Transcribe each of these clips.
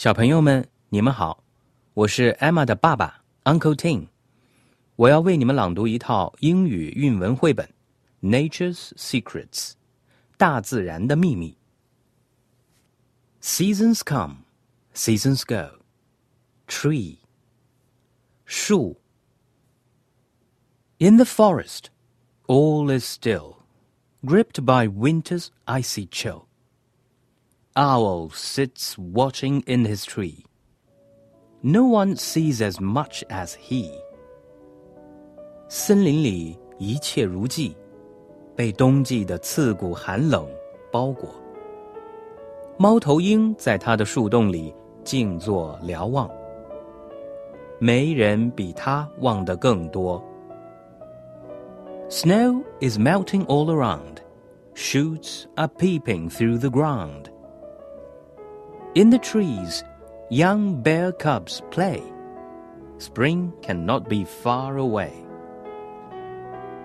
小朋友们，你们好，我是 Emma 的爸爸 Uncle Tim，我要为你们朗读一套英语韵文绘本《Nature's Secrets》，大自然的秘密。Seasons come, seasons go. Tree. 树. In the forest, all is still, gripped by winter's icy chill. Owl sits watching in his tree. No one sees as much as he. 森林里一切如寄，被冬季的刺骨寒冷包裹。猫头鹰在它的树洞里静坐瞭望，没人比它望得更多。Snow is melting all around, shoots are peeping through the ground. In the trees, young bear cubs play. Spring cannot be far away.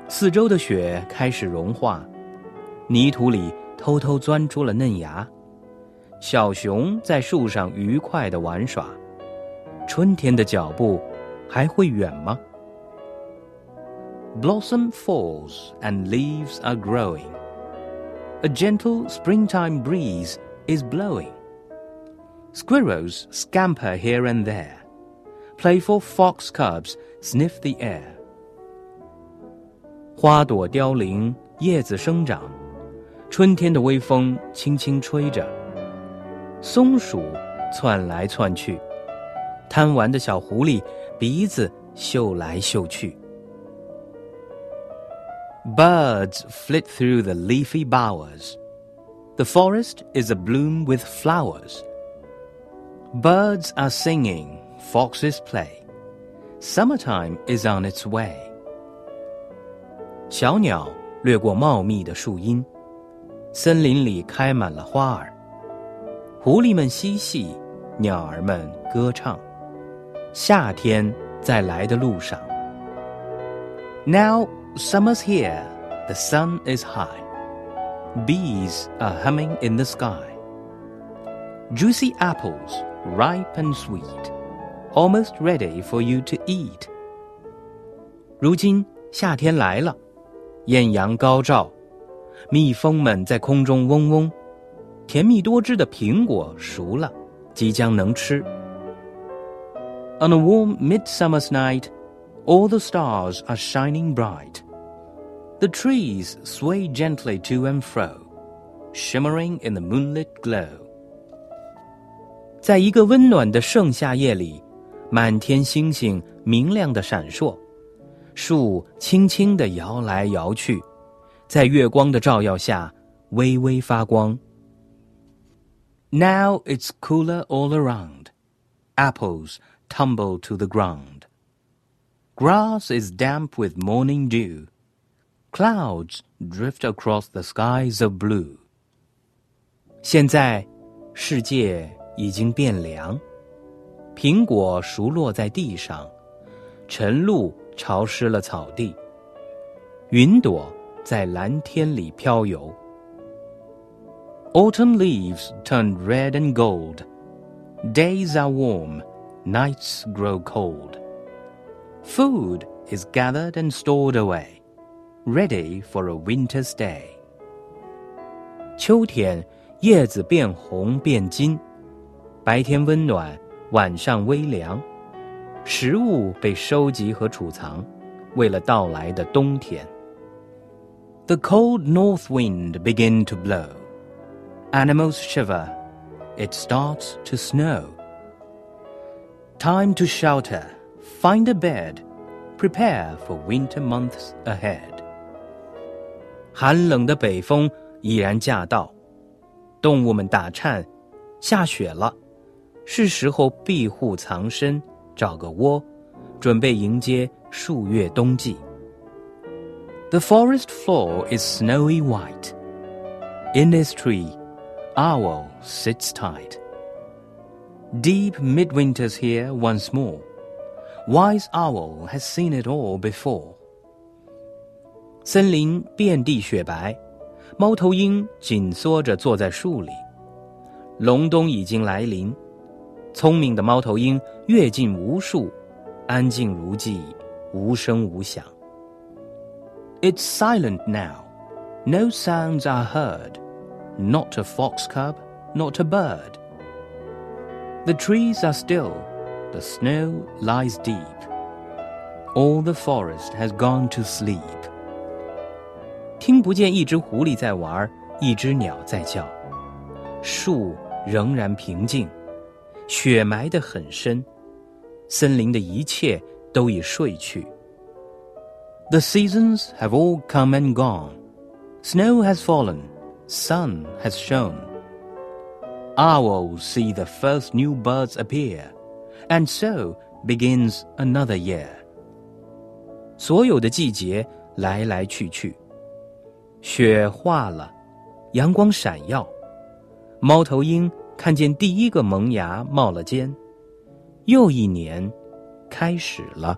四周的雪开始融化，泥土里偷偷钻出了嫩芽。小熊在树上愉快地玩耍。春天的脚步还会远吗？Blossom falls and leaves are growing. A gentle springtime breeze is blowing. Squirrels scamper here and there. Playful fox cubs sniff the air. 花朵凋零，叶子生长，春天的微风轻轻吹着。松鼠窜来窜去，贪玩的小狐狸鼻子嗅来嗅去。Birds flit through the leafy bowers. The forest is abloom with flowers. Birds are singing, foxes play. Summertime is on its way. 小鸟掠过茂密的树荫，森林里开满了花儿。狐狸们嬉戏，鸟儿们歌唱。夏天在来的路上。Now summer's here, the sun is high. Bees are humming in the sky. Juicy apples ripe and sweet, almost ready for you to eat. 如今夏天来了，艳阳高照，蜜蜂们在空中嗡嗡，甜蜜多汁的苹果熟了，即将能吃。On a warm midsummer's night, all the stars are shining bright. The trees sway gently to and fro, shimmering in the moonlit glow. 在一个温暖的盛夏夜里，满天星星明亮的闪烁，树轻轻地摇来摇去，在月光的照耀下微微发光。Now it's cooler all around. Apples tumble to the ground. Grass is damp with morning dew. Clouds drift across the skies of blue. 现在，世界。 已经变凉，苹果熟落在地上，晨露潮湿了草地，云朵在蓝天里飘游。Autumn leaves turn red and gold, days are warm, nights grow cold. Food is gathered and stored away, ready for a winter's day. 秋天，叶子变红变金。 白天温暖，晚上微凉，食物被收集和储藏，为了到来的冬天。The cold north wind begin to blow. Animals shiver. It starts to snow. Time to shelter. Find a bed. Prepare for winter months ahead. 寒冷的北风已然驾到，动物们打颤，下雪了。 是时候庇护藏身，找个窝，准备迎接数月冬季。The forest floor is snowy white. In this tree, owl sits tight. Deep midwinter's here once more. Wise owl has seen it all before. 森林遍地雪白，猫头鹰紧缩着坐在树里。隆冬已经来临。 聪明的猫头鹰跃进无数，安静如寄，无声无响。It's silent now. No sounds are heard. Not a fox cub, not a bird. The trees are still. The snow lies deep. All the forest has gone to sleep. 听不见一只狐狸在玩，一只鸟在叫。树仍然平静。 雪埋得很深，森林的一切都已睡去。The seasons have all come and gone. Snow has fallen, sun has shone. Owls see the first new birds appear, and so begins another year. 所有的季节来来去去，雪化了，阳光闪耀，猫头鹰。 看见第一个萌芽冒了尖，又一年开始了。